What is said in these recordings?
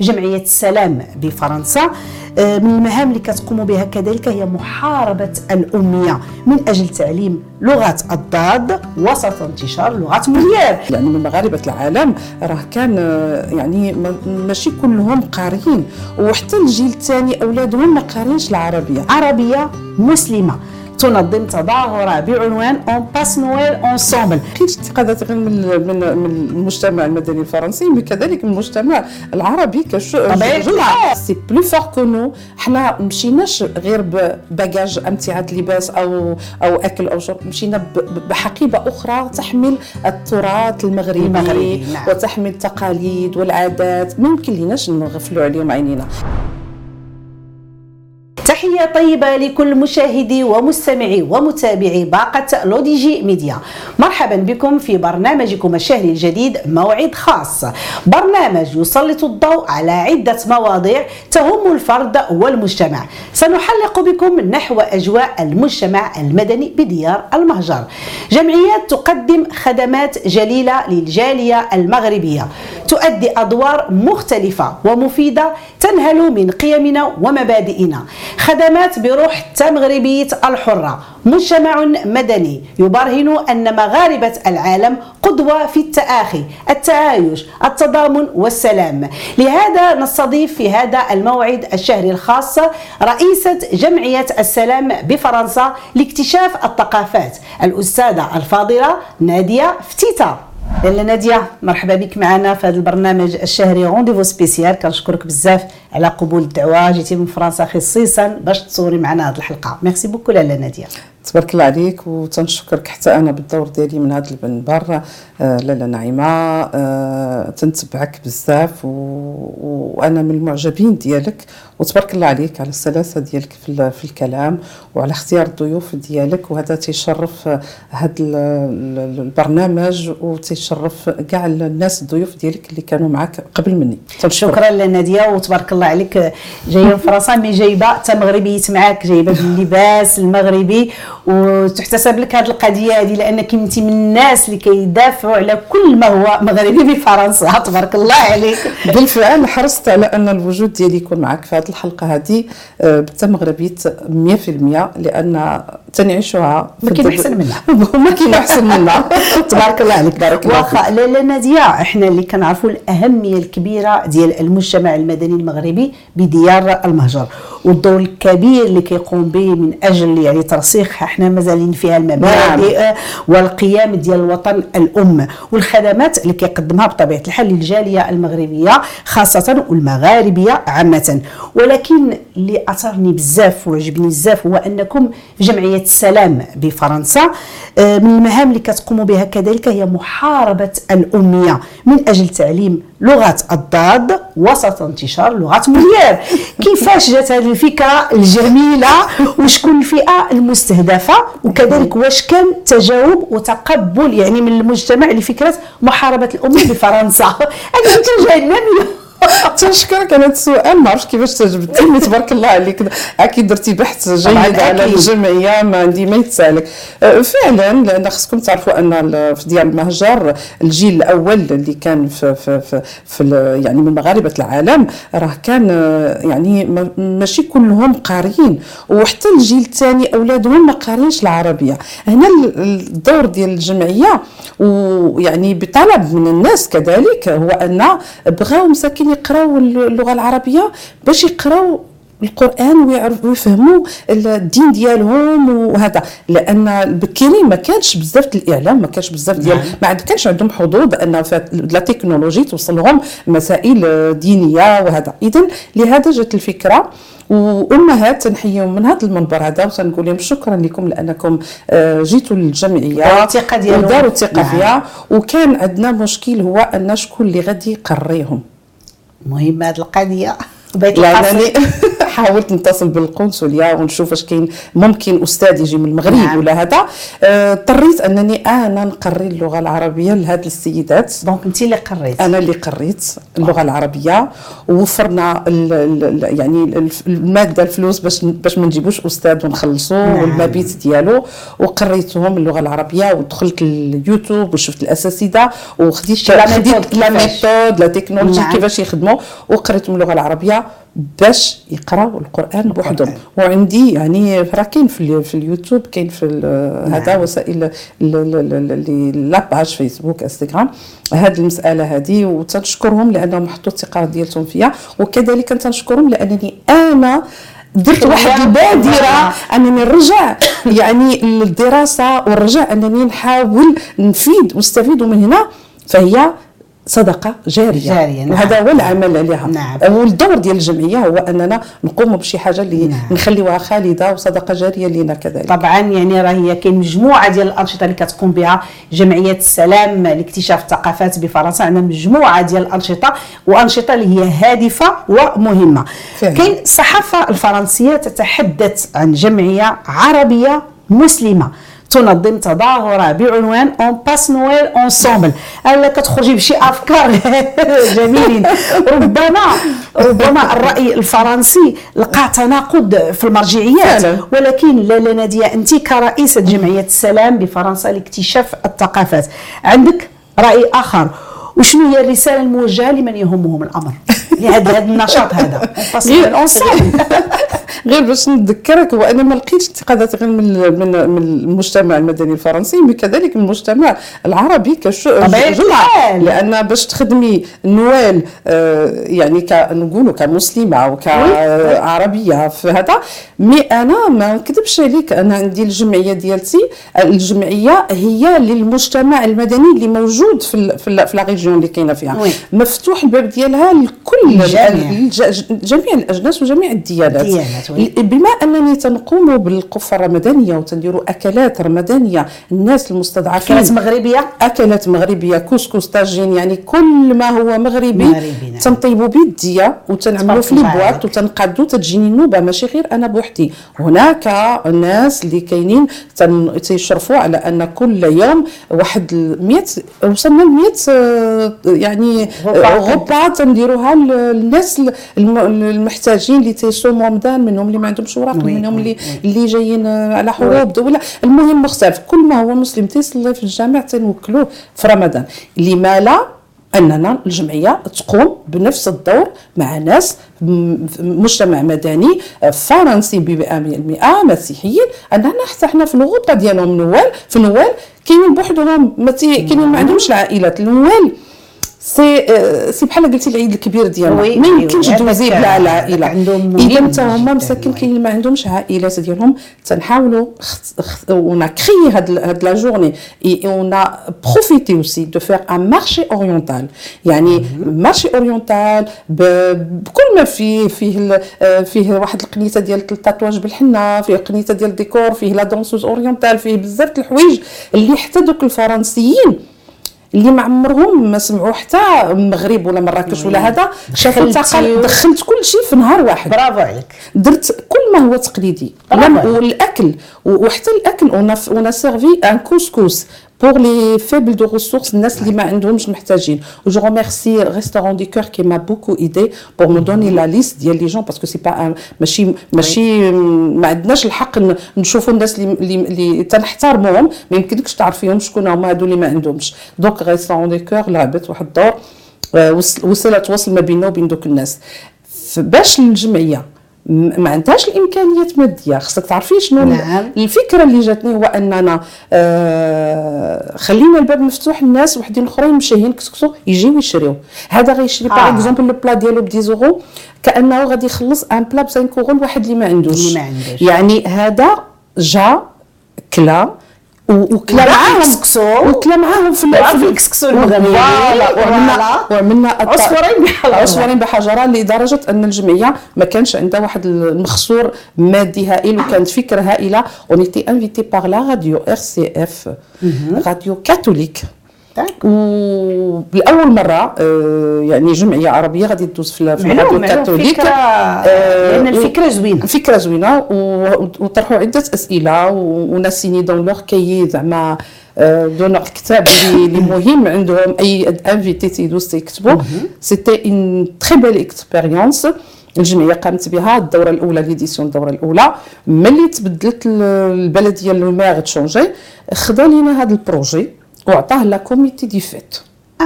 جمعية السلام بفرنسا آه، من المهام اللي كتقوم بها كذلك هي محاربة الأمية من أجل تعليم لغه الضاد وسط انتشار لغه موليير يعني من مغاربة العالم راه كان آه، يعني ماشي كلهم قاريين وحتى الجيل الثاني أولادهم ما قارينش العربية. عربية مسلمة. تنظم تظاهرة بعنوان on passe Noël ensemble كاين انتقادات غير من من من المجتمع المدني الفرنسي وكذلك من المجتمع العربي كجمله c'est plus fort que nous حنا مشيناش غير ب bagages امتعة لباس أو أو أكل أو شرب. مشينا بحقيبة أخرى تحمل التراث المغربي, المغربي نعم. وتحمل التقاليد والعادات. ما يمكن ليناش نغفلوا عليهم عينينا. تحية طيبة لكل مشاهدي ومستمعي ومتابعي باقة لوديجي ميديا. مرحبا بكم في برنامجكم الشهري الجديد موعد خاص. برنامج يسلط الضوء على عدة مواضيع تهم الفرد والمجتمع. سنحلق بكم نحو أجواء المجتمع المدني بديار المهجر. جمعيات تقدم خدمات جليلة للجالية المغربية. تؤدي أدوار مختلفة ومفيدة تنهل من قيمنا ومبادئنا. خدمات بروح التمغربية الحرة. مجتمع مدني يبرهن أن مغاربة العالم قدوة في التآخي التعايش التضامن والسلام. لهذا نستضيف في هذا الموعد الشهري الخاص رئيسة جمعية السلام بفرنسا لاكتشاف الثقافات الأستاذة الفاضلة نادية أفتيتة. لالة نادية مرحبا بك معنا في هذا البرنامج الشهري rendez-vous spécial كنشكرك بزاف على قبول الدعوة. جيتي من فرنسا خصيصا باش تصوري معنا هذه الحلقة. merci beaucoup لالة نادية. تبارك الله عليك وتنشكرك حتى أنا بالدور ديالي من هذا المنبر لاله نعيمة. آه تنتبعك بزاف وأنا من المعجبين ديالك وتبارك الله عليك على السلاسة ديالك في, في الكلام وعلى اختيار الضيوف ديالك. وهذا تيشرف هذا البرنامج وتيشرف كاع الناس الضيوف ديالك اللي كانوا معك قبل مني. شكرا لنادية وتبارك الله عليك. جاية من فرنسا مي جايبة حتى مغربيت معاك جايبة باللباس المغربي. وتحتسب لك هذه القضية هذه لأنك انت من الناس اللي كيدافعوا على كل ما هو مغربي بفرنسا تبارك الله عليك. بالفعل حرصت على أن الوجود ديالي يكون معك في هذه الحلقة هذه آه، بالتمغربيه 100% لأن تنعيشها ما كاين أحسن منها. ما كاين أحسن منها. تبارك الله عليك بارك الله واخا لا نادية. إحنا اللي كنعرفوا الأهمية الكبيرة ديال المجتمع المدني المغربي بديار المهجر والدور الكبير اللي كيقوم به من أجل يعني ترسيخ إحنا مازالين فيها المبادئ نعم. والقيام ديال الوطن الام والخدمات اللي كيقدمها بطبيعة الحال للجالية المغربية خاصة والمغاربية عامة. ولكن اللي أثرني بزاف وعجبني بزاف هو أنكم جمعية السلام بفرنسا آه، من المهام اللي كتقوموا بها كذلك هي محاربة الأمية من أجل تعليم لغه الضاد وسط انتشار لغه موليير كيفاش جات هذه الفكرة الجميلة؟ وشكون الفئة المستهدفة؟ وكذلك واش كان تجاوب وتقبل يعني من المجتمع لفكره محاربة الاميه بفرنسا. هذه فكرة جاية تنشكرك على هذا السؤال ما عرفتش كيفاش تجبدتي. تبارك الله عليك. أكيد درتي بحث جيد على الجمعية ما عندي ما يتسالك. أه، فعلا لأن خصكم تعرفوا أن في ديال المهجر الجيل الأول اللي كان في في في, في يعني من مغاربة العالم راه كان أه، يعني ماشي كلهم قاريين. وحتى الجيل الثاني أولادهم ما قارينش العربية. هنا الدور ديال الجمعية ويعني بطلب من الناس كذلك هو أن بغاو مساكين يقراو اللغة العربية باش يقراو القرآن ويعرفوا ويفهموا الدين ديالهم وهذا. لأن البكيري ما كانش بزاف الإعلام ما كانش بزاف ديال نعم. ما كانش عندهم حظوظ بان لا تكنولوجي توصل لهم مسائل دينية وهذا. اذا لهذا جات الفكرة. وأمهات تنحيهم من هذا المنبر هذا وتنقول لهم شكرا لكم لأنكم آه، جيتوا للجمعية الثقة ديالهم. وداروا الثقة نعم. فيها. وكان عندنا مشكل هو أن شكون اللي غادي يقريهم. مهم هذه القضية. بيت القصر حاولت نتصل بالقنصليه ونشوف اش كاين ممكن أستاذ يجي من المغرب نعم. ولا هذا. آه، اضطريت أنني أنا نقري اللغة العربية لهاد السيدات. donc انت اللي قريت. أنا اللي قريت اللغة العربية. ووفرنا ال ال يعني الف- المادة الفلوس باش باش ما نجيبوش أستاذ ونخلصوا نعم. والمبيت ديالو. وقريتهم اللغة العربية ودخلت اليوتيوب وشفت الاساتذه وخديت la méthode la technologie نعم. كيفاش يخدموا وقريتهم اللغة العربية. باش يقراوا القرآن بوحدهم. وعندي يعني راه كاين في, في اليوتيوب كاين في ال- هذا وسائل ال- ال- ال- اللي لاباج فيسبوك انستغرام هذه المسألة هذه وتنشكرهم لأنهم حطوا الثقة ديالهم فيا. وكذلك تنشكرهم لأنني أنا درت واحد البادرة. أنني نرجع يعني للدراسه ونرجع أنني نحاول نفيد واستفيد من هنا. فهي صدقة جارية, جارية، نعم. وهذا هو العمل عليها نعم. والدور ديال الجمعية هو أننا نقوم بشي حاجة اللي نعم. نخليوها خالدة وصدقة جارية لنا كذلك طبعا يعني راه هي كاين مجموعة ديال الأنشطة اللي كتقوم بها جمعية السلام لاكتشاف الثقافات بفرنسا عندنا مجموعة ديال الأنشطة وأنشطة اللي هي هادفة ومهمة. كاين الصحافه الفرنسية تتحدث عن جمعية عربية مسلمة تنظم تظاهره بعنوان on passe Noël ensemble ألا كتخرجي بشي أفكار جميلين. ربما ربما الرأي الفرنسي لقى تناقض في المرجعيات. ولكن لالا نادية أنت كرئيسة جمعية السلام بفرنسا لاكتشاف الثقافات. عندك رأي آخر. وشنو هي الرسالة الموجهة لمن يهمهم الأمر؟ لهذا هذا النشاط هذا غير. غير باش نذكرك هو أنا ما لقيتش انتقادات غير من من من المجتمع المدني الفرنسي وكذلك من المجتمع العربي. الحال. لأن باش تخدمي نوال آه، يعني كنقولوا كمسلمة وكعربيه في هذا مي أنا ما نكذبش عليك أنا عندي الجمعية ديالتي الجمعية هي للمجتمع المدني اللي موجود في ال- في لا ريجيون اللي كاينة فيها. مفتوح الباب ديالها لكل جميع الأجناس وجميع الديانات. بما أنني تنقوم بالقفة الرمضانية وتنديروا أكلات رمضانية الناس المستضعفين كانت مغربية أكلات مغربية كوسكوس طاجين يعني كل ما هو مغربي نعم. تنطيبوا بيديا وتنعملوا في لي بواط. وتنقادوا تجيني النوبة ماشي غير أنا بوحدي هناك ناس اللي كاينين تيشرفوا على أن كل يوم واحد 100 وصلنا ل 100 آه، يعني. غرفه تنديروها للناس الم- المحتاجين اللي تيصوموا رمضان منهم اللي ما عندهمش اوراق منهم اللي. اللي جايين على حروب. ولا المهم مختلف. كل ما هو مسلم تيصلي في الجامع تنوكلوه في رمضان. لما لا أننا الجمعية تقوم بنفس الدور مع ناس مجتمع مدني فرنسي ب 100% مسيحيين. أننا حتى حنا في الفرحة ديالهم نوال في نوال كاينين بوحدهم كاينين ما عندهمش العائلات. ال Noël c'est آه، c'est بحال قلتي العيد الكبير ديالنا. ما يمكنش دوزي بلا العائله عندهم إذا حتى هما مساكن. كاين اللي ما عندهمش عائلات ديالهم تنحاولوا a créé هاد هاد la journée a profité aussi de faire un marché oriental. يعني marché oriental بكل ما فيه فيه آه، فيه واحد القنيته ديال ال tatouage بالحنة فيه قنيته ديال الديكور فيه la danseuse orientale فيه بزاف د الحوايج اللي حتى دوك الفرنسيين اللي ما عمرهم ما سمعوا حتى مغرب ولا مراكش ولا هذا شافوا و- دخلت كل شيء في نهار واحد. برافو عليك. درت كل ما هو تقليدي. والاكل وحتى الأكل on servait un couscous pour les faibles de ressources الناس اللي ما عندهمش محتاجين je remercie Restaurants du Cœur qui m'a beaucoup aidée pour me donner la liste ديال les gens parce que c'est pas ماشي ماشي ما عندناش الحق نشوفوا الناس اللي اللي, تنحترموهم ما يمكنكش تعرفيهم شكون هما هادو اللي ما عندهمش donc Restaurants du Cœur لعبت واحد الدور وص- وصلت تواصل ما بيننا وبين دوك الناس باش الجمعيه ما عندهاش الإمكانيات مادية خصك تعرفي شنو نعم. الفكرة اللي جاتني هو أننا آه خلينا الباب مفتوح للناس وحدين أخرين مشاهين كسكسو يجيو يشريو هذا غيشري par آه. exemple le plat ديالو ب 10 يورو كأنه غادي يخلص un plat ب 5 يورو لواحد اللي ما عندوش اللي ما عندوش. يعني هذا جا كلا وكلا معاهم. وكلا معاهم في المغربي. وعملنا. وعملنا عصفورين بحجرة. عصفورين بحجرة لدرجة أن الجمعية ما كانش عندها واحد المخسور مادي هائل وكانت فكرة هائلة on était invités par la radio RCF radio catholique وبالاول مرة آه، يعني جمعية عربية غادي تدوز في الراديو الكاثوليك. آه، لأن الفكرة زوينة. الفكرة زوينة. وطرحوا عدة أسئلة. وناس signé dans leur cahier زعما dans الكتاب اللي مهم. عندهم أي invité تيدوز تيكتبوا. c'était une très belle expérience الجمعية قامت بها الدورة الأولى l'édition الدوره الأولى. ملي تبدلت البلدية ال maire changé خدا لينا هذا ال projet. وعطاه la comité des fêtes آه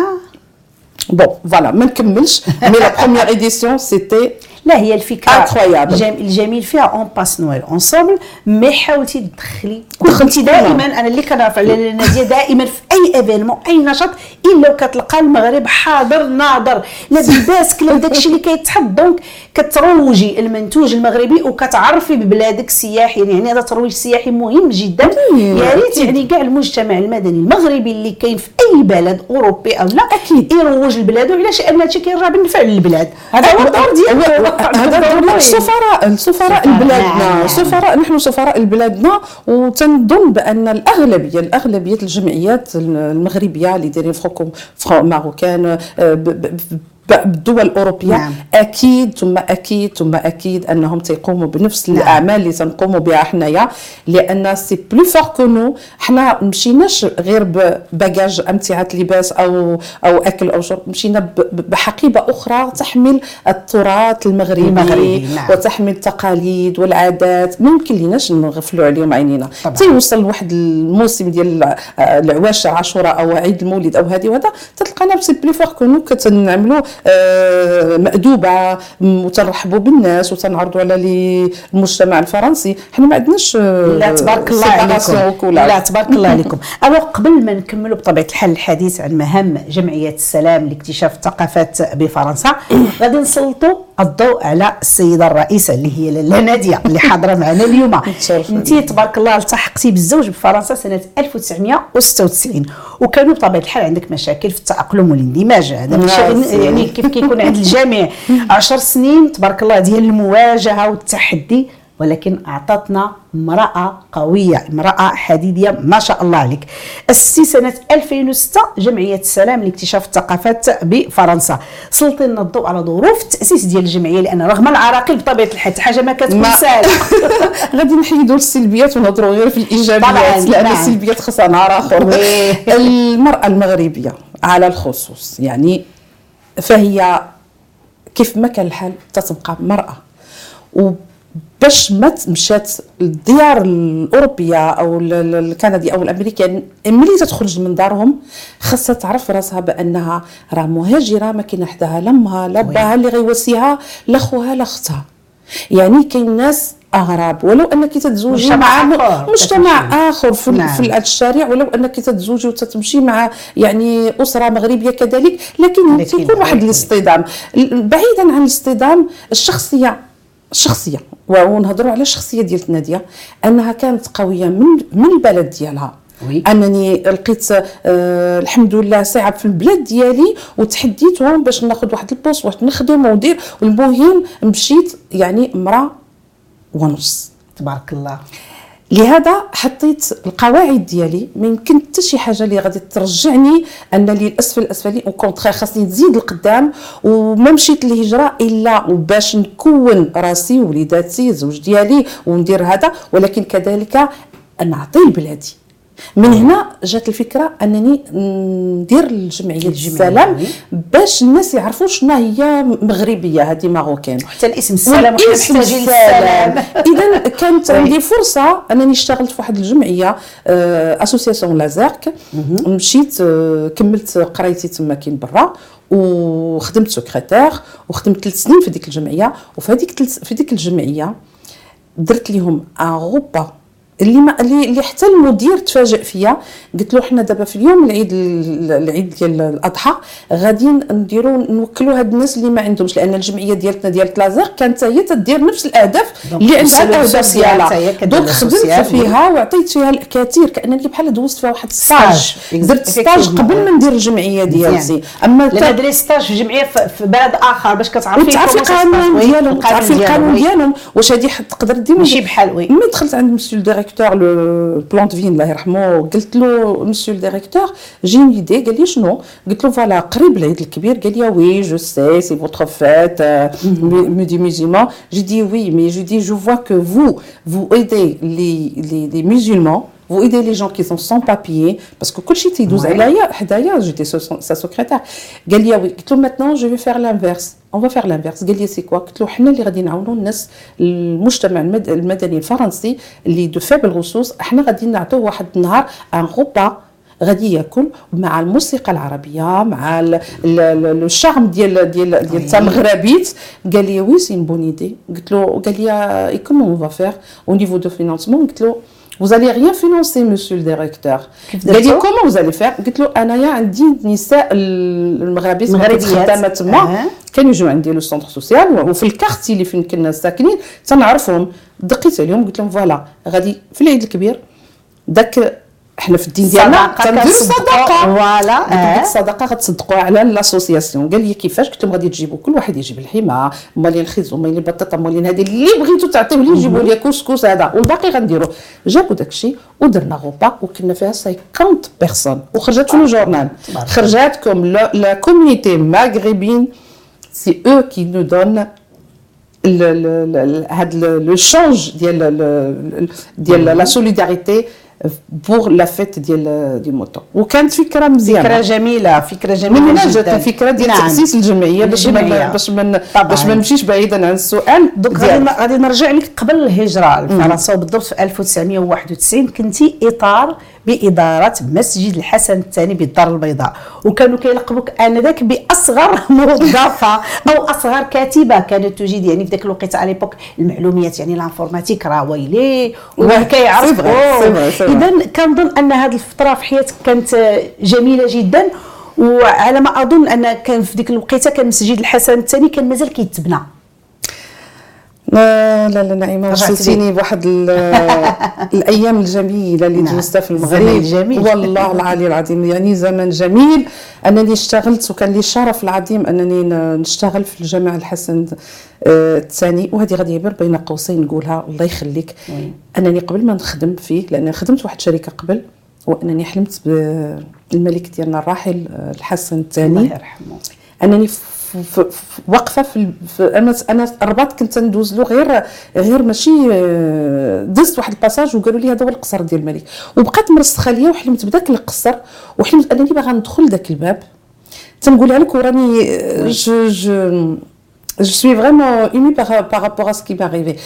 bon voilà ما نكملش mais la première édition c'était la هي الفكرة الجميل فيها on passe Noël ensemble mais حاولتي تدخلي كنتي دائما أنا اللي كنعرف على ناديه دائما في أي événement أي نشاط إلا وكتلقى المغرب حاضر ناظر لا باللباس لا داكشي اللي كيتحط donc كتروجي المنتوج المغربي وكتعرفي ببلادك السياحي يعني هذا ترويج سياحي مهم جدا. يا ريت يعني كاع المجتمع المدني المغربي اللي كاين في أي بلد أوروبي أو لا أكيد. يروج لبلادو علاش لأن هادشي كيرجع بالنفع للبلاد. هذا هو الدور ديالو. هذا دور السفراء السفراء البلادنا. سفراء نحن سفراء البلادنا. وتنظن بأن الاغلبيه الأغلبية الجمعيات المغربية اللي دايرين franco-marocaines بالدول الأوروبية نعم. أكيد ثم أكيد ثم أكيد أنهم تيقوموا بنفس نعم. الأعمال اللي تنقوموا بها حنايا لأن c'est plus fort que nous حنا مشيناش غير ب bagages أمتعة لباس أو أو أكل أو شرب مشينا بحقيبة أخرى تحمل التراث المغربي, المغربي نعم. وتحمل التقاليد والعادات ما يمكن ليناش نغفلوا عليهم عينينا تيوصل لواحد الموسم ديال العواشة عاشوراء أو عيد المولد أو هذه وهذا تلقانا c'est plus fort que nous كتنعملوا آه، مأدوبة وتنرحبوا بالناس وتنعرضوا على المجتمع الفرنسي. حنا ما عندناش آه، لا تبارك الله عليكم. لا تبارك الله عليكم. alors قبل ما نكملوا بطبيعة الحال الحديث عن مهام جمعيه السلام لاكتشاف الثقافات بفرنسا غادي نسلطوا الضوء على السيدة الرئيسة اللي هي لاله نادية اللي حاضرة معنا اليوم. أنت تبارك الله التحقتي بالزوج بفرنسا سنة 1996 وكانوا بطبيعة الحال عندك مشاكل في التأقلم والإندماج. هذا ماشي يعني كيف كيكون عند الجميع. 10 سنين تبارك الله ديال المواجهة والتحدي ولكن أعطتنا امرأة قوية امرأة حديدية ما شاء الله عليك. اسستي سنة 2006 جمعية السلام لاكتشاف الثقافات بفرنسا. سلطي لنا الضوء على ظروف التاسيس ديال الجمعية لأن رغم العراقيل بطبيعة الحال حاجة ما كتكون سهلة. غادي نحيدوا السلبيات ونهضروا غير في الإيجابيات لأن نعم. السلبيات خاصها نهار اخر المرأة المغربية على الخصوص يعني فهي كيف ما كان الحال تتبقى مرأة. وباش ما مشات الديار الأوروبية أو الكندي أو الأمريكان ملي تخرج من دارهم خاصها تعرف راسها بأنها راه مهاجرة ما كاين حداها لا امها لا باها اللي غيواسيها لا خوها لا أختها. يعني كاين ناس اغراب ولو أنك تتزوجي مع مجتمع آخر في, نعم. في الشارع ولو أنك تتزوجي وتتمشي مع يعني أسرة مغربية كذلك لكن تكون واحد الاصطدام بعيدا عن الاصطدام الشخصيه الشخصية ونهضروا على الشخصية ديال ناديه أنها كانت قوية من من البلد ديالها. أنني لقيت آه الحمد لله صعب في البلاد ديالي وتحديتهم باش ناخذ واحد البوست واحد نخدم وندير والمهم مشيت يعني امراه ونص. تبارك الله. لهذا حطيت القواعد ديالي ما يمكن حتى شي حاجة اللي غادي ترجعني أن لي الأسفل الأسفلي أو كونتخير خاصني نزيد القدام وما مشيت للهجره إلا باش نكون راسي وليداتي الزوج ديالي وندير هذا ولكن كذلك نعطي لبلادي. من هنا جات الفكرة أنني ندير الجمعية السلام باش الناس يعرفوا شنو هي مغربية هذه marocaine. حتى الاسم السلام اسم السلام. اذا كانت عندي فرصة أنني اشتغلت في واحد الجمعية association لازيرك مشيت آه، كملت قرايتي تما كاين برا وخدمت secrétaire وخدمت ثلاث سنين في ديك الجمعية. وفي هذيك في ديك الجمعية درت لهم un repas اللي ما اللي, اللي حتى المدير تفاجئ فيا. قلت له حنا دابا في اليوم العيد العيد ديال الأضحى غادي نديروا نوكلوا هاد الناس اللي ما عندهمش لأن الجمعية ديالتنا ديال تلازيق كانت هي تدير نفس الأهداف اللي عندها الأهداف ديالها. donc خدمت فيها وعطيت فيها الكثير كانني بحال دوزت فيها واحد stage درت stage قبل ما ندير الجمعية ديالتي. أما درت stage في جمعية في بلد آخر باش كتعرفي تعرفي القانون ديالهم تعرفي القانون ديالهم واش هذه تقدر دير ماشي بحال oui. ملي دخلت عند monsieur directeur لو بلان فين الله يرحمه قلت له monsieur ال directeur j'ai une idée قال لي شنو؟ قلت له voilà قريب العيد الكبير. قال لي oui je sais c'est votre fête mais des musulmans j'ai dit oui mais je dis je vois que vous vous aidez les les, les musulmans vous aidez les gens qui sont sans papier parce que كل شيء تيدوز عليا حدايا j'étais sa secrétaire. قال لي oui قلت له maintenant je vais faire l'inverse. On va faire l'inverse. قال لي c'est quoi قلت له حنا اللي غادي نعاونوا الناس المجتمع المدني الفرنسي اللي de faibles ressources حنا غادي نعطوه واحد النهار un repas غادي ياكل مع الموسيقى العربيه مع الطعم ديال ديال ديال تاع المغربيت قال لي oui c'est bonne idée قلت له قال لي comment va faire au niveau de financement قلت له vous allez rien financer monsieur le directeur. قال لي comment vous allez faire? قلت له انايا عندي نساء المغاربه خدامه تما كانوا يجوا عندي le centre social وفي ال quartier اللي فين كنا ساكنين تنعرفهم دقيت عليهم قلت لهم voilà غادي في العيد الكبير داك إحنا في الدين ديالنا كنديروا صدقة. voilà ديك الصدقه غتصدقوا على l'association قال لي كيفاش؟ قلت لهم غادي تجيبوا كل واحد يجيب اللحم. مالين الخبز ومالين البطاطا مالين هذه اللي بغيتوا تعطيوه لي جيبوا لي كسكس هذا. والباقي غنديروا جابوا داك الشيء ودرنا غوبا وكنا فيها 50 personnes وخرجت في ال journal. خرجت comme la communauté maghrébine c'est eux qui nous donnent هاد l'échange ديال ديال la solidarité pour la fête ديال des moutons وكانت فكره مزيانه فكره جميله فكره جميله من هنا جات الفكرة ديال نعم. تاسيس الجمعيه باش ما باش ما باش ما نمشيش بعيدا عن السؤال donc غادي نرجع لك قبل الهجره لفرنسا وبالضبط في 1991 كنتي اطار بإدارة مسجد الحسن الثاني بالدار البيضاء. وكانوا كيلقبوك آنذاك بأصغر موظفة أو أصغر كاتبة كانت تجيد يعني في ذاك الوقت على l'époque المعلومات يعني l'informatique راه ويلي وكيعرف إذا كنظن أن هذه الفترة في حياتك كانت جميلة جدا. وعلى ما أظن أن كان في ديك الوقيته كان مسجد الحسن الثاني كان مازال كيتبنى. لا لا لا نعيمه وصلتيني بواحد الأيام الجميلة اللي نعم. جلست في المغرب. جميل. والله العلي العظيم يعني زمن جميل. أنني اشتغلت وكان لي الشرف العظيم أنني نشتغل في الجامع الحسن آه، الثاني. وهذه غادي غير بين قوسين نقولها الله يخليك. أنني قبل ما نخدم فيه لأن خدمت واحد الشركة قبل وأنني حلمت بالملك ديالنا الراحل آه، الحسن الثاني. الله يرحمه. أنني واقفة في, في أنا أنا الرباط كنت ندوز له غير غير ماشي آه، دزت واحد ال passage وقالوا لي هذا هو القصر ديال الملك. وبقيت مرسخه ليا وحلمت بداك القصر وحلمت أنني باغا ندخل ذاك الباب. تنقولها لك وراني je je je suis vraiment émue par, par rapport à ce qui m'est arrivé.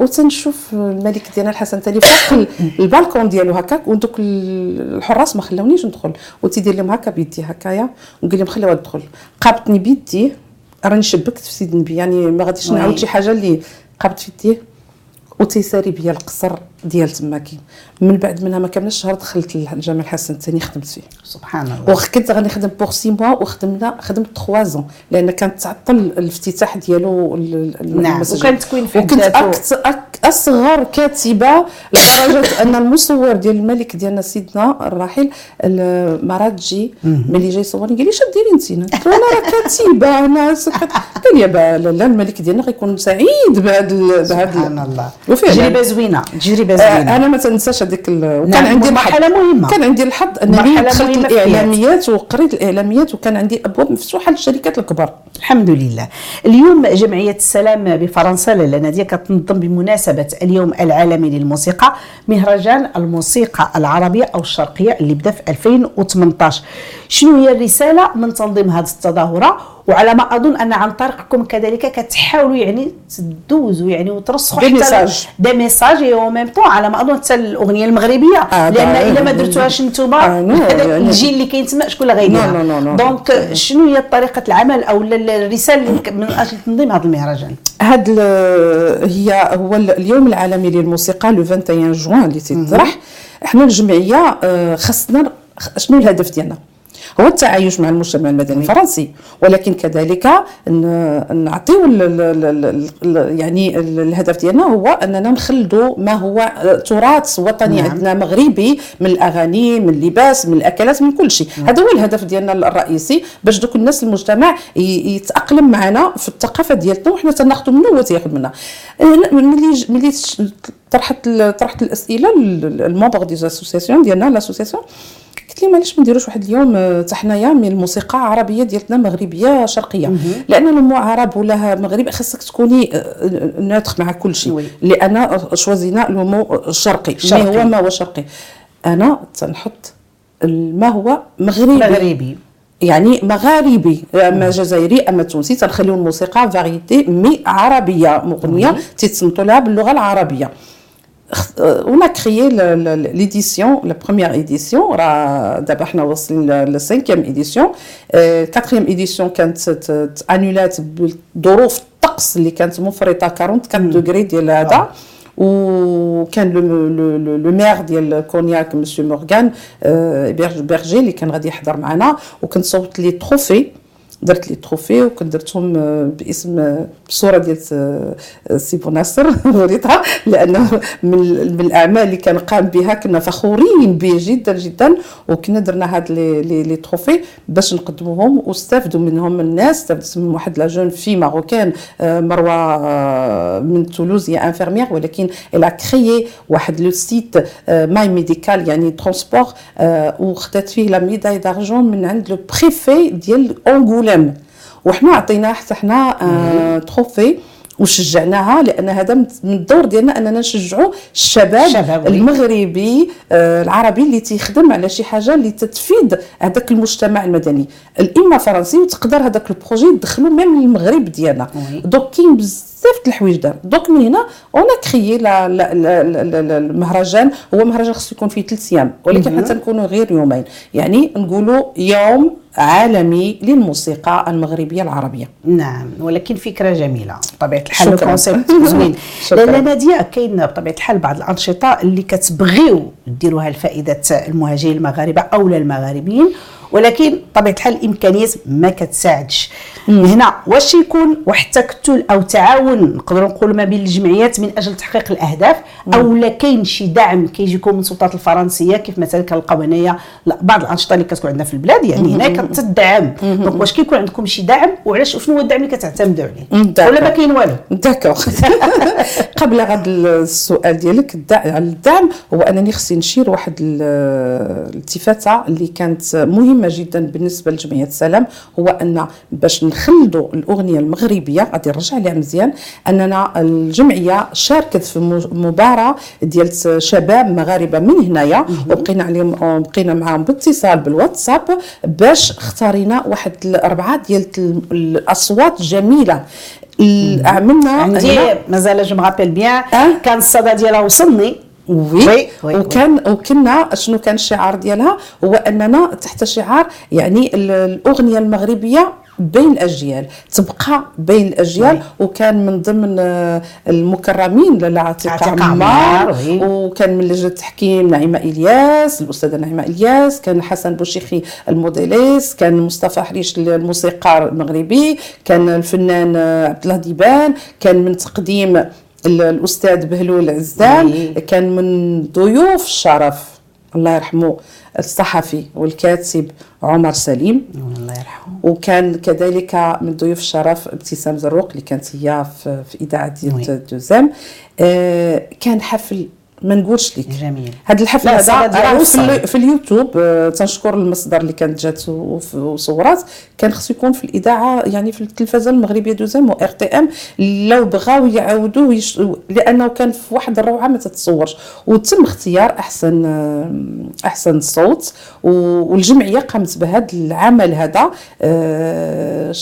وتنشوف الملك ديالنا الحسن الثاني فوق البالكون ديالو هكاك ودوك الحراس ما خلاونيش ندخل. وتيدير لهم هكا بيدي هكايا وقال لهم خليوها تدخل. قابتني بيدي راني شبكت في سيد النبي يعني ما غاديش نعاود شي حاجة اللي قابت في يديه وتيساري بيا القصر. ديال تماكي من بعد منها ما كملش شهر دخلت الجامع الحسن الثاني خدمت فيه. سبحان الله. وكنت غادي نخدم pour six mois وخدمنا خدمت 3 زون لأن كانت تعطل الافتتاح ديالو نعم. وكانت تكون في وكنت أكت أك أصغر كاتبة لدرجة أن المصور ديال الملك ديالنا سيدنا الراحل المراجي ملي جاي يصورني قال لي شنو ديري انت قلت له أنا راه كاتبة أنا قال لي لا الملك ديالنا غيكون سعيد بهذا سبحان الله. تجربه زوينه تجربه زوينه آه، أنا ما تنساش هذيك وكان نعم عندي مرحله مهمة. كان عندي الحظ أنني دخلت الإعلاميات وقريت الإعلاميات وكان عندي أبواب مفتوحة للشركات الكبار. الحمد لله. اليوم جمعية السلام بفرنسا لاله نادية كتنظم بمناسبة اليوم العالمي للموسيقى مهرجان الموسيقى العربية أو الشرقية اللي بدأ في 2018 شنو هي الرسالة من تنظيم هذه التظاهرة؟ وعلى ما أظن أن عن طريقكم كذلك كتحاولوا يعني تدوزوا يعني وترسخوا des messages des messages en même temps على ما أظن حتى الأغنية المغربية. آه لأن إلا ما درتوهاش نتوما؟ آه يعني الجيل اللي كاين تما شكون اللي غيديرها donc شنو هي طريقة العمل أو الرسالة من أجل تنظيم هذا المهرجان؟ هذا هي هو اليوم العالمي للموسيقى لو 21 جوان اللي تيطرح إحنا الجمعية آه، خاصنا شنو الهدف ديالنا؟ هو التعايش مع المجتمع المدني الفرنسي ولكن كذلك نعطيو يعني الهدف ديالنا هو أننا نخلدوا ما هو تراث وطني نعم. عندنا مغربي من الأغاني من اللباس من الأكلات من كل شيء نعم. هذا هو الهدف ديالنا الرئيسي باش دوك الناس المجتمع يتأقلم معنا في الثقافة ديالنا وحنا تناخذوا منه وهو تياخذ منا ملي ملي طرحت طرحت الأسئلة المومبر دي ديالنا لاسوسياسيون قلت لهم علاش ما نديروش واحد اليوم حتى حنايا من الموسيقى عربية ديالنا مغربية شرقية. لأن المو عرب ولا مغرب خاصك تكوني ناتخ مع كل شيء لأن شوازينا المو الشرقي ما هو ما هو شرقي؟ أنا تنحط ما هو مغربي. مغربي. يعني مغاربي أما جزائري أما تونسي تنخليو الموسيقى فاريتي مي عربية. مغنية تيتصنتوا لها باللغة العربية. On a créé l'édition, la première édition, a aussi la cinquième édition, quatrième édition كانت annulée بظروف الطقس اللي كانت مفرطه 44 degrés ديال هذا وكان le maire ديال كونياك مسيو مورغان بيرجي اللي كان غادي يحضر معنا وكنت صوت les trophées درت les trophées وكنت درتهم باسم بصورة ديال سي بوناصر وريتها لأنه من, من الأعمال اللي كان قام بها كنا فخورين به جدا جدا وكنا درنا هاد les les trophées باش نقدموهم واستافدوا منهم الناس استافدت من واحد la jeune fille marocaine مروة من تولوز هي infirmière ولكن الا créé واحد le site ماي médical يعني transport وخدات فيه la médaille d'argent من عند le préfet ديال اونغولا العام وحنا عطيناها حتى حنا آه trophée وشجعناها لأن هذا من الدور ديالنا أننا نشجعوا الشباب شباب المغربي آه العربي اللي تيخدم على شي حاجة اللي تتفيد هذاك المجتمع المدني. الاما فرنسي وتقدر هذاك ال projet تدخلوا même للمغرب ديالنا. donc كاين بزاف د الحوايج دار. donc من هنا on crée المهرجان هو مهرجان خصو يكون فيه ثلاث أيام ولكن حتى نكونوا غير يومين. يعني نقولوا يوم عالمي للموسيقى المغربية العربية. نعم ولكن فكرة جميلة بطبيعة الحال. الكونسيبت زوين لاله نادية كاين بطبيعة الحال بعض الأنشطة اللي كتبغيو ديروها لفائدة المهاجرين المغاربة أو المغاربيين ولكن بطبيعه الحال الإمكانيات ما كتساعدش. هنا واش يكون واحد التكتل أو تعاون نقدروا نقولوا ما بين الجمعيات من أجل تحقيق الأهداف أو لا كاين شي دعم كيجيكم من السلطات الفرنسية كيف مثلا كنلقاو هنايا بعض الأنشطة اللي كتكون عندنا في البلاد يعني هنا كتدعم donc واش كيكون عندكم شي دعم وعلاش شنو هو الدعم اللي كتعتمدوا عليه؟ ولا ما كاين والو؟ d'accord. قبل هذا السؤال ديالك على الدعم هو أنني خصني نشير واحد الالتفاتة اللي كانت مهمة جدا بالنسبة لجمعية السلام هو أن باش نخلدوا الأغنية المغربية غادي نرجع لها مزيان أننا الجمعية شاركت في مباراة ديال شباب مغاربة من هنايا وبقينا عليهم بقينا معاهم باتصال بالواتساب باش اختارينا واحد الأربعة ديال الأصوات جميلة. عملنا عندي مازال je me rappelle bien كان الصدى ديالها وصلني. oui, oui, oui وكان وكنا شنو كان الشعار ديالها؟ هو أننا تحت شعار يعني الأغنية المغربية بين الأجيال تبقى بين الأجيال وكان من ضمن آه، المكرمين للعتيق عمار وكان من لجنة التحكيم نعيمة إلياس الأستاذة نعيمة إلياس كان حسن بوشيخي الموديليس كان مصطفى حريش الموسيقار المغربي كان الفنان آه، عبد الله ديبان كان من تقديم الأستاذ بهلول عزام كان من ضيوف الشرف الله يرحمه الصحفي والكاتب عمر سليم. الله يرحمه. وكان كذلك من ضيوف الشرف ابتسام زروق اللي كانت هي في, في إذاعة ديال دوزام. آه كان حفل ما نقولش لك جميل. هذا الحفل هذا في, في اليوتيوب آه تنشكر المصدر اللي كانت جات وصورات. كان خصو يكون في الإذاعة يعني في التلفزه المغربية دوزام و إر تي إم. لو بغاو يعاودوه يش... لأنه كان في واحد الروعة ما تتصورش. وتم اختيار أحسن أحسن صوت. والجمعية قامت بهذا العمل هذا آه،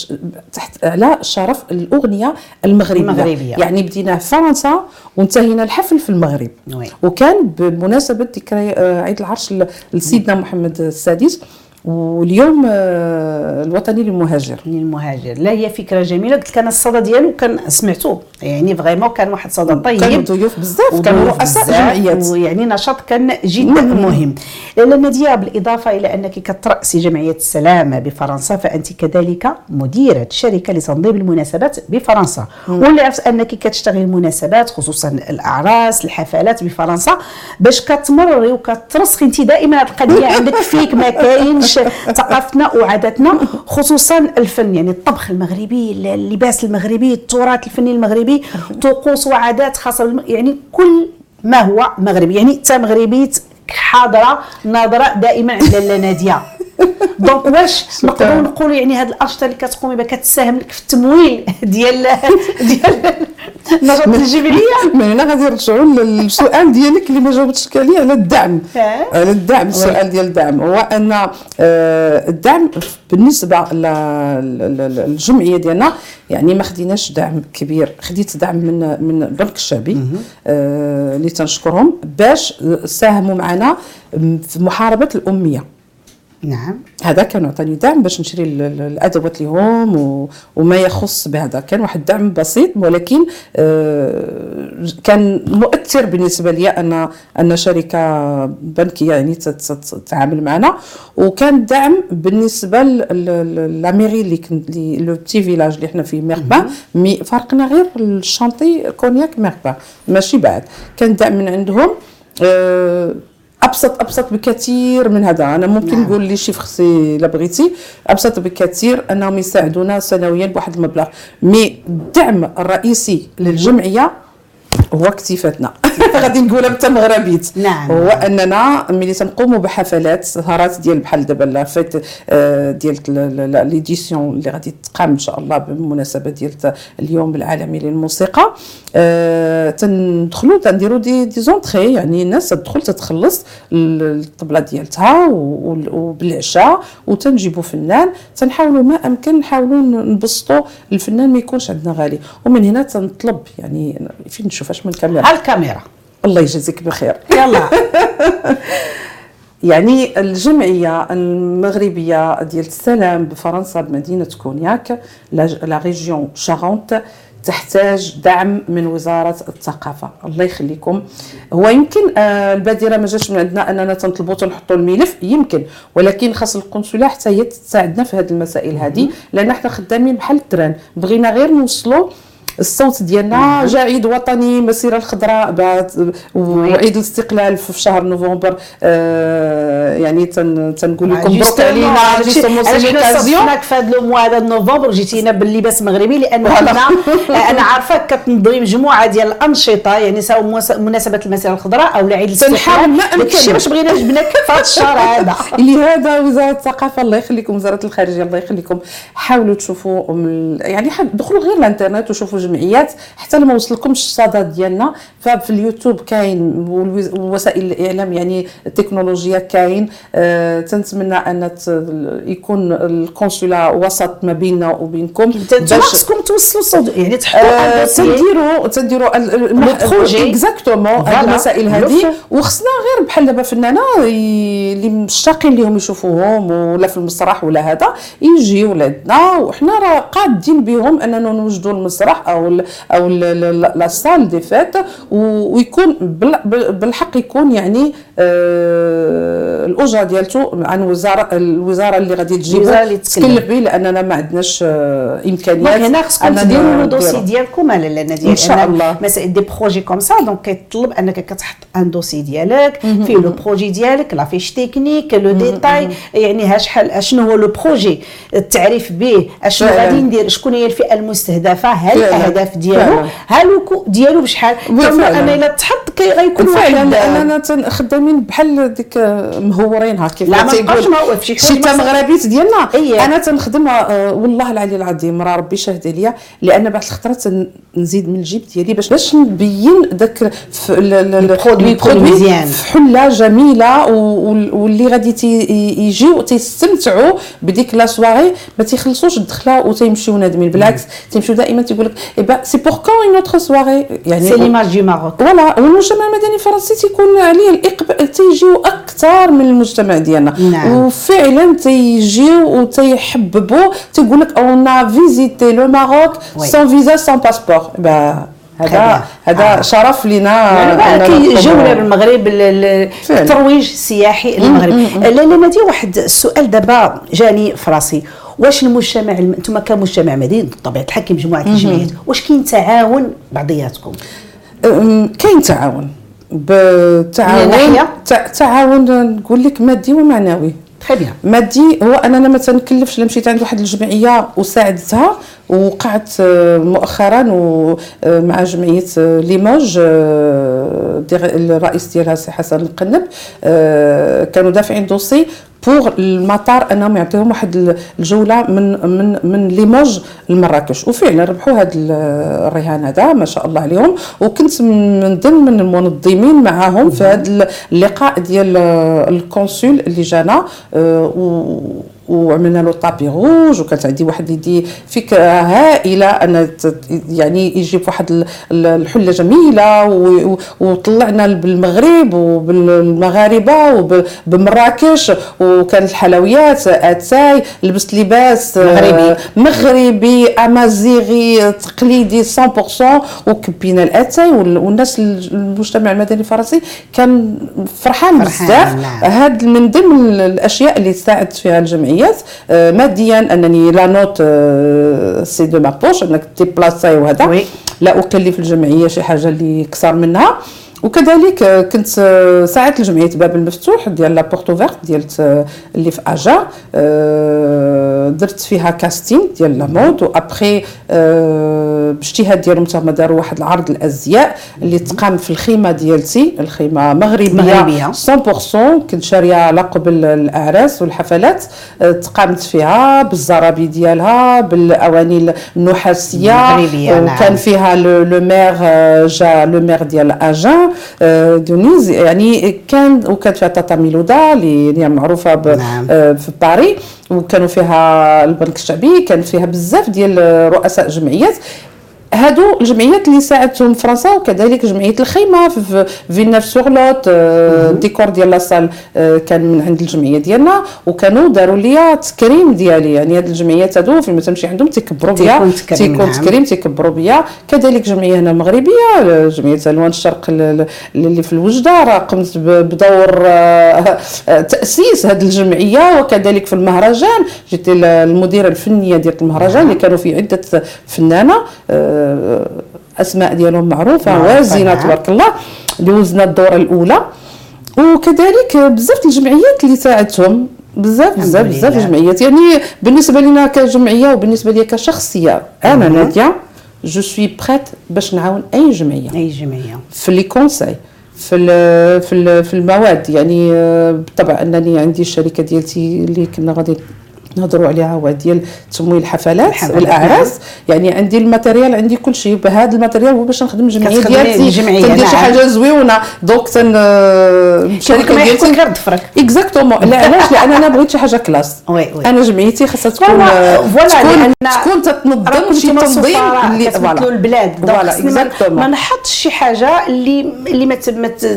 تحت على شرف الأغنية المغربية, المغربية. يعني بدينا في فرنسا وانتهينا الحفل في المغرب. وي. وكان بمناسبة ذكرى آه، عيد العرش لسيدنا محمد السادس واليوم آه، الوطني للمهاجر. للمهاجر. لا هي فكرة جميلة. قلت لك أنا الصدى ديالو كان سمعته يعني فريمون كان واحد الصدى طيب. كانوا ضيوف بزاف. كانوا رؤساء جمعيات. ويعني نشاط كان جدا مهم. لاله ناديه بالإضافة إلى أنك كتراسي جمعية السلام بفرنسا فأنت كذلك مديرة شركة لتنظيم المناسبات بفرنسا. واللي عرفت أنك كتشتغل المناسبات خصوصا الأعراس الحفلات بفرنسا باش كتمرري وكترسخي انت دائما. هذه القضية عندك فيك ما كاينش ثقافتنا وعاداتنا خصوصا الفن يعني الطبخ المغربي اللباس المغربي التراث الفني المغربي طقوس وعادات خاصة يعني كل ما هو مغربي يعني انت مغربي حاضرة ناظرة دائما عند نادية. دونك واش نقدروا نقولوا يعني هذه الانشطه اللي كتقومي بها كتساهم لك في التمويل ديال ديال النشاط الجبلية. من هنا غادي نرجعوا للسؤال ديالك اللي ما جاوبتش عليه على الدعم. على الدعم السؤال ديال الدعم. هو أن آه، الدعم بالنسبة للجمعية ديالنا يعني ما خديناش دعم كبير. خديت دعم من من البنك الشعبي آه، اللي تنشكرهم باش ساهموا معنا في محاربة الأمية. نعم. هذا كان عطاني دعم باش نشري الأدوات لهم وما يخص بهذا كان واحد الدعم بسيط ولكن آه، كان مؤثر بالنسبة لي ان أن شركة بنكية يعني تتعامل معنا. وكان دعم بالنسبة لاميري اللي اللي لو بتي فيلاج اللي حنا فيه ميربا. مي فرقنا غير الشانطي كونياك ميربا. ماشي بعد. كان دعم من عندهم أه ابسط أبسط بكثير من هذا. أنا ممكن نعم. نقول لي شيفر سي لا بغيتي. أبسط بكثير أنهم يساعدونا سنويا بواحد المبلغ. مي الدعم الرئيسي للجمعية هو اكتفاتنا. غادي نقولها بالتمغربيت نعم. هو أننا ملي تنقوموا بحفلات سهرات ديال بحال دابا لا فيت آه، ديال l'édition اللي غادي تقام إن شاء الله بالمناسبه ديال اليوم العالمي للموسيقى. أه تندخلوا تنديروا des des entrées يعني الناس تدخل تتخلص الطبلة ديالتها وبالعشاء وتنجيبوا فنان. تنحاولوا ما أمكن نحاولوا نبسطوا الفنان ما يكونش عندنا غالي. ومن هنا تنطلب يعني فين نشوفهاش من الكاميرا. الكاميرا. الله يجازيك بخير. يلا. يعني الجمعية المغربية ديال السلام بفرنسا بمدينة كونياك la région Charente تحتاج دعم من وزارة الثقافة. الله يخليكم. هو يمكن آه البادرة ما جاش من عندنا أننا تنطلبوا تنحطوا الملف؟ يمكن. ولكن خاص القنصليه حتى هي تساعدنا في هذه المسائل هذه لأن حنا خدامين بحال ال train. بغينا غير نوصلوا الصوت ديالنا جا عيد وطني مسيرة الخضراء بعد وعيد الاستقلال في شهر نوفمبر آه يعني تن تنقول لكم مبروك علينا علاش في هذا الموا هذا نوفمبر جيتينا باللباس مغربي لأن أنا أنا عارفة كتنظمي مجموعة ديال الأنشطة يعني سواء مناسبة المسيرة الخضراء أو العيد الاستقلال. ما أمكن. باش بغينا جبنا في هذا الشهر هذا. لهذا وزارة الثقافة الله يخليكم وزارة الخارجية الله يخليكم. حاولوا تشوفوا يعني دخلوا غير الإنترنت وشوفوا جمعيات حتى لما وصلكمش الصدى ديالنا. ففي اليوتيوب كاين وسائل الإعلام يعني التكنولوجيا كاين. آه تنتمنى أن يكون القنصله وسط ما بيننا وبينكم خصكم توصلوا الصوت يعني تحطوا آه تنديروا تنديروا ال projet exactement المسائل هذه وخصنا غير بحال دابا فنانه اللي مشتاقين لهم يشوفوهم ولا في المسرح ولا هذا يجيو لعندنا. وحنا راه قادين بهم أننا نوجدوا المسرح أو أو la salle des fêtes ويكون بالحق يكون يعني آه الأجرة ديالته عن وزاره الوزارة اللي غادي تجيب تكلف به لأننا ما عندناش آه إمكانيات. هنا خصكم تديروا le dossier ديالكم لاله ديال إن شاء الله. مثلا des projets comme ça donc كيطلب أنك كتحط un dossier ديالك فيه le projet ديالك la fiche technique le détail يعني ها شحال شنو هو le projet التعريف به اشنو غادي ندير شكون هي الفئة المستهدفة هل الاهداف ديالو. هالو ديالو بشحال؟ أنا الا تحط كي غيكون فعلا لاننا خدامين بحال ديك مهورين هكا لا ما مهور في شي مغربيت ديالنا. إيه. أنا تنخدم آه، والله العلي العظيم راه ربي شاهد عليا لأن بعض الخطرات نزيد من الجيب ديالي باش باش نبين داك البرودوي مزيان. في حلة جميلة واللي غادي يجيو تيستمتعوا بديك la soirée ما تيخلصوش الدخلة وتيمشيو نادمين. بالعكس تيمشيو دائما تيقول لك et ben c'est pour quand une autre soirée يعني c'est l'image du Maroc voilà والمجتمع المدني الفرنسي تيكون عليه الاقبال تيجيو أكثر من المجتمع ديالنا نعم. وفعلا تيجيو وتيحببوا تيقول لك on visitait le Maroc sans visa sans passeport هذا هذا آه. شرف لنا جوله بالمغرب الترويج السياحي للمغرب لا لا دي واحد السؤال دابا جاني في راسي واش المجتمع أنتم كمجتمع مدينة بطبيعة الحال مجموعه الجمعيات واش كاين تعاون بعضياتكم؟ كاين تعاون. بتعاون تعاون نقول لك مادي ومعنوي. très bien. مادي هو أننا ما تنكلفش إلا مشيت عند واحد الجمعية وساعدتها وقعت آه، مؤخرا آه، جمعية آه، ليموج الرئيس ديالها سي حسن القنب كانوا دافعين dossier pour المطار أنهم يعطيهم واحد الجولة من من من ليموج لمراكش. وفعلا ربحوا هذا الرهان هذا ما شاء الله عليهم. وكنت من ضمن المنظمين معاهم في هذا اللقاء ديال ال consul اللي جانا وعملنا له tapis rouge وكانت عندي واحد idée فكرة هائلة أن يعني يجيب واحد الحلة جميلة وطلعنا بالمغرب وبالمغاربة وبمراكش وكانت الحلويات آتاي لبست لباس مغربي. مغربي أمازيغي تقليدي 100% وكبينا الآتاي والناس المجتمع المدني الفرنسي كان فرحان, فرحان بزاف. نعم. هذا من ضمن الأشياء اللي ساعدت فيها الجمعية. آه، ماديا انني لا نوت سي دو ما بوش انك تيبلاصاي وهذا لا اكلف الجمعيه شي حاجة اللي كثر منها وكذلك آه، كنت ساعدت الجمعية باب المفتوح ديال لا بورتو فيرت ديال اللي في أجا درت فيها كاستين ديال لا مود وأبخي باجتهاد ديالهم تما داروا واحد العرض الأزياء اللي تقام في الخيمة ديالتي الخيمة مغربية, مغربية. 100% كنت شارية على قبل الأعراس والحفلات تقامت فيها بالزرابي ديالها بالأواني النحاسية وكان نعم. فيها le maire جا le maire ديال Agen دونيز يعني كان وكانت فيها تاتا ميلودا اللي معروفه نعم. في باري وكانوا فيها البنك الشعبي كان فيها بزاف ديال رؤساء جمعيات هادو الجمعيات اللي ساعدتهم فرنسا وكذلك جمعية الخيمة في Villeneuve-sur-Lot الديكور ديال la salle كان من عند الجمعية ديالنا وكانوا داروا لي تكريم ديالي. يعني هاد الجمعيات هادو فين ما تمشي عندهم تيكبروا بيا تيكون نعم. تكريم تيكبروا بيا. كذلك جمعية هنا مغربية جمعية ألوان الشرق اللي في الوجدة. راه قمت بدور آه، تأسيس هذه الجمعية وكذلك في المهرجان. جيت المديرة الفنية ديال المهرجان اللي كانوا فيه عدة فنانة آه، اسماء ديالهم معروفة وازنه تبارك الله اللي وزنا الدورة الأولى. وكذلك بزاف الجمعيات اللي ساعدتهم بزاف بزاف بزاف الجمعيات. يعني بالنسبة لنا كجمعية وبالنسبة لي كشخصية أنا نادية je suis prête باش نعاون أي جمعية. أي جمعية. في les conseils في في في المواد. يعني آه، بالطبع أنني عندي الشركة ديالتي اللي كنا غادي نهضروا عليها هو ديال تمويل الحفلات والاعراس يعني عندي ال matériel عندي كل شيء. بهذا الماتيريال هو باش نخدم الجمعيه ديالتي تندير شي نعم. حاجة زويونة. donc تن الشركة ديالتي غير ضفرك exactement لا علاش؟ لأن أنا بغيت شي حاجة classe أنا جمعيتي خاصها تكون تكون تكون تنظم شي تنظيم اللي voilà. البلاد. ما نحطش شي حاجة اللي اللي ما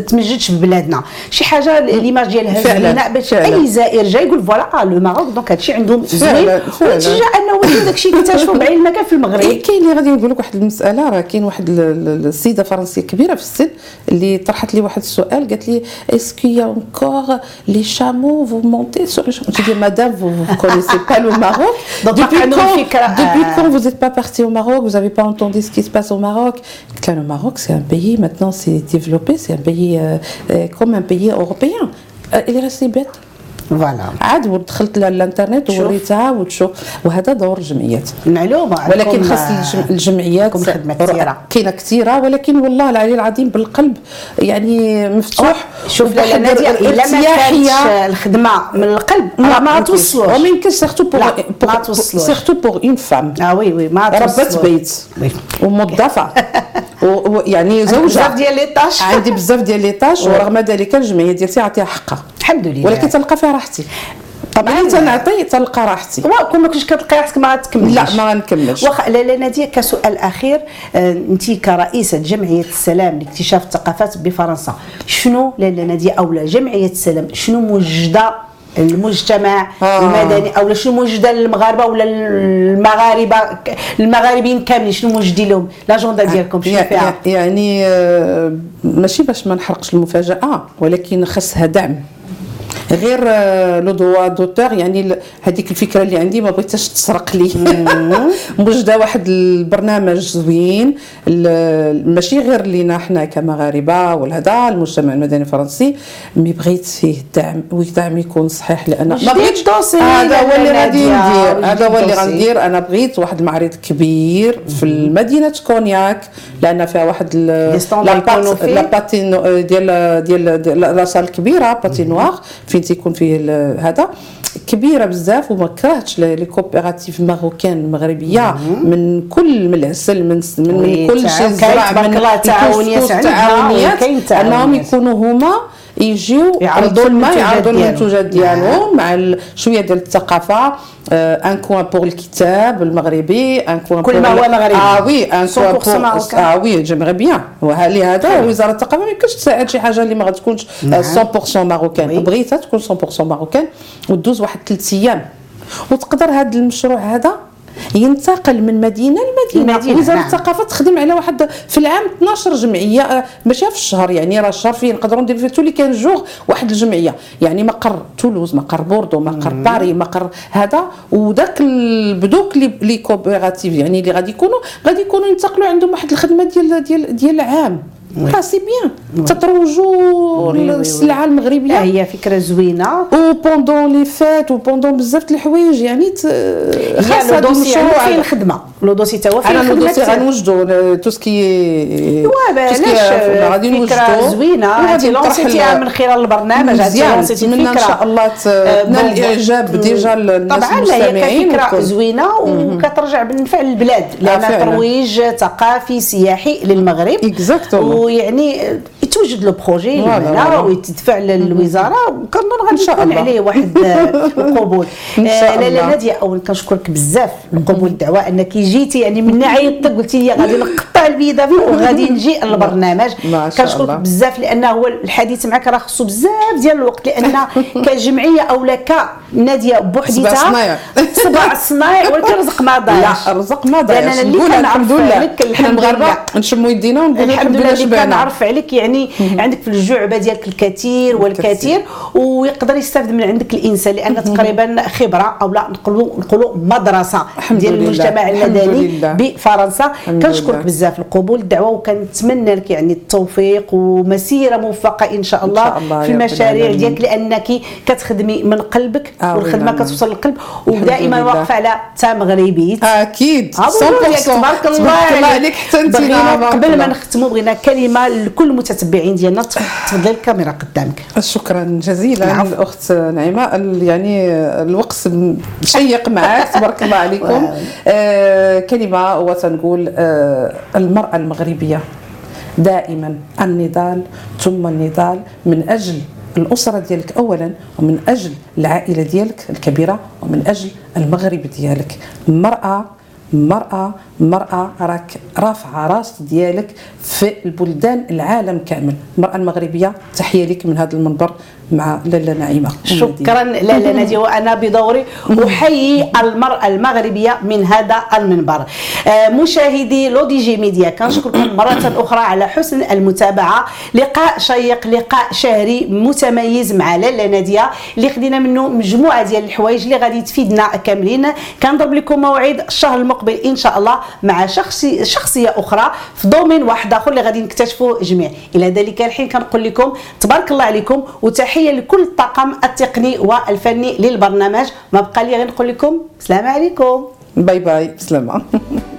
تمجدش في بلادنا. شي حاجة l'image ديالها زوينة باش أي زائر جاي يقول voilà le Maroc donc هادشي عندهم زوين ويتشجع أنه داكشي يكتشفوا بعين المكان في المغرب. إيه، كاين اللي غادي نقول لك واحد المسألة راه كاين واحد السيدة فرنسية كبيرة في السن اللي طرحت لي واحد السؤال قالت لي est-ce que y a encore les chameaux vous montez sur les chameaux dis madame vous vous connaissez pas le Maroc depuis quand quand vous n'êtes pas parti au Maroc? Vous avez pas entendu ce qui se passe au Maroc? Le Maroc c'est un pays maintenant c'est développé c'est un pays euh, euh, comme un pays européen. Euh, il est resté bête. voilà عاد ودخلت للانترنت ووريتها وتشوف. وهذا دور الجمعيات. المعلومه ولكن خاص الجمعيات كاينة كثيرة ولكن والله العلي العظيم بالقلب يعني مفتوح. شوف لا نادية إلا ما كانتش الخدمة من القلب راه ما توصلوش وما يمكنش surtout pour surtout pour une femme ah oui oui ما ربات بيت. وموظفه ويعني زوجه بزاف ديال les tâches. عندي بزاف ديال les tâches ورغم ذلك الجمعية ديالتي عطيها حقها. الحمد لله. ولكن تلقى فيها راحتي. طبعا. تنعطي تلقى راحتي. كون ما كنتش كتلقى راحتك ما تكملش. لا ما نكملش واخا لا نادية كسؤال أخير. آه، انت كرئيسة جمعية السلام لاكتشاف الثقافات بفرنسا شنو؟ لاله نادية أو جمعية السلام شنو موجدة المجتمع آه. المدني أو شنو موجده للمغاربه ولا المغاربة المغاربين كاملين شنو موجدين لهم؟ لاجوندا ديالكم شنو فيها؟ يعني آه، ماشي باش ما نحرقش المفاجأة ولكن خصها دعم. غير le droit d'auteur يعني هذيك الفكرة اللي عندي ما بغيتهاش تسرق لي. موجده واحد البرنامج زوين ماشي غير لينا حنا كمغاربة ولا هذا المجتمع المدني الفرنسي mais بغيت فيه الدعم والدعم يكون صحيح لأن ما بغيتش هذا هو اللي غادي ندير هذا هو اللي غندير. أنا بغيت واحد المعرض كبير في مدينة Cognac لأن فيها واحد لاباتين ديال ديال لا سال كبيرة باتينوار فين تيكون فيه هذا. كبيرة بزاف وما كرهتش لي كوبيراتيف ماروكان مغربية من كل من العسل من من, كل شيء زرع من تعاونيات تعاونيات أنهم يكونوا هما يجيو يعرضوا الماء يعرضوا المنتوجات ديالهم. مع شوية ديال الثقافة. ان كوان بور الكتاب المغربي ان كوان كل ما هو مغربي. آه وي ان كوان بور آه وي جيمري بيان وهذا وزارة الثقافة ما يمكنش تساعد شي حاجة اللي ما غتكونش 100% ماروكان. بغيتها تكون 100% ماروكان ودوز واحد ثلاث أيام. وتقدر هذا المشروع هذا ينتقل من مدينة لمدينة. وزارة نعم. الثقافة تخدم على واحد في العام 12 جمعية آه، ماشي في الشهر يعني راه الشهر فيه نقدروا نديروا فيه tous les quinze jours واحد الجمعية. يعني مقر تولوز مقر بوردو مقر باري مقر هذا. وداك donc les coopératives يعني اللي غادي يكونوا غادي يكونوا ينتقلوا عندهم واحد الخدمة ديال ديال ديال العام. c'est bien تتروجوا السلعه المغربيه هي فكره زوينه و pendant les fêtes و pendant بزاف الحوايج يعني خاصه هذا المشروع فيه الخدمه le dossier تا هو فيه أنا le dossier غنوجدو tout ce qui علاش غادي نوجدو فكره زوينه انت لونسيتيها من خلال البرنامج مزيان نتمنى ان شاء الله تنال الاعجاب déjà الناس طبعا هي كفكره زوينه وكترجع بالنفع للبلاد لأن ترويج ثقافي سياحي للمغرب ويعني يتوجد له projet هنا ويتدفع للوزارة وكنظن غادي يكون عليه واحد القبول. لا لا نادية اولا كنشكرك بزاف قبول الدعوة أنك جيتي يعني من عيطتك قلتي لي غادي نقطع. البيضة فيك وغادي نجي للبرنامج. كنشكرك بزاف لأنه هو الحديث معك راه خصو بزاف ديال الوقت لأن كجمعية أو كناديه بوحديتها صباع الصنايع ولكن الرزق ما ضاعش. لا الرزق ما ضاعش. لأن عليك الحمد لله. نشموا يدينا ونقول الحمد لله اللي كنعرف عليك يعني عندك في الجعبه ديالك الكثير والكثير ويقدر يستافد من عندك الإنسان لأن تقريبا خبرة أو لا نقولوا نقولوا مدرسة ديال المجتمع المدني بفرنسا. كنشكرك بزاف. القبول. الدعوة وكنتمنى لك يعني التوفيق ومسيرة موفقة إن شاء الله, إن شاء الله في المشاريع ديالك لأنك كتخدمي من قلبك آه والخدمة كتوصل للقلب ودائما واقفة على تا مغربي أكيد 100% تبارك الله عليك. حتى انت قبل ما نختموا بغينا كلمة لكل المتتبعين ديالنا. تفضلي الكاميرا قدامك. شكرا جزيلا الأخت نعيمة. يعني الوقت شيق معك تبارك الله عليكم. آه كلمة وتنقول آه المرأة المغربية. دائما النضال ثم النضال من أجل الأسرة ديالك اولا ومن أجل العائلة ديالك الكبيرة ومن أجل المغرب ديالك. المراه مرأة مرأة راك رافعة راس ديالك في البلدان العالم كامل. المرأة المغربية تحية لك من هذا المنبر مع لاله نعيمة. شكرا. لاله ناديه وأنا بدوري أحيي المرأة المغربية من هذا المنبر. آه، مشاهدي لو دي جي ميديا كنشكركم مرة أخرى على حسن المتابعة. لقاء شيق لقاء شهري متميز مع لاله نادية. اللي خدينا منه مجموعة ديال الحوايج اللي غادي تفيدنا كاملين. كنضرب لكم موعد الشهر المقبل إن شاء الله. مع شخصي شخصية أخرى في domaine واحد آخر اللي غادي نكتشفوا جميع. إلى ذلك الحين كنقول لكم تبارك الله عليكم وتحية تحيه لكل الطاقم التقني والفني للبرنامج. ما بقى لي غير نقول لكم السلام عليكم. bye bye بسلامة.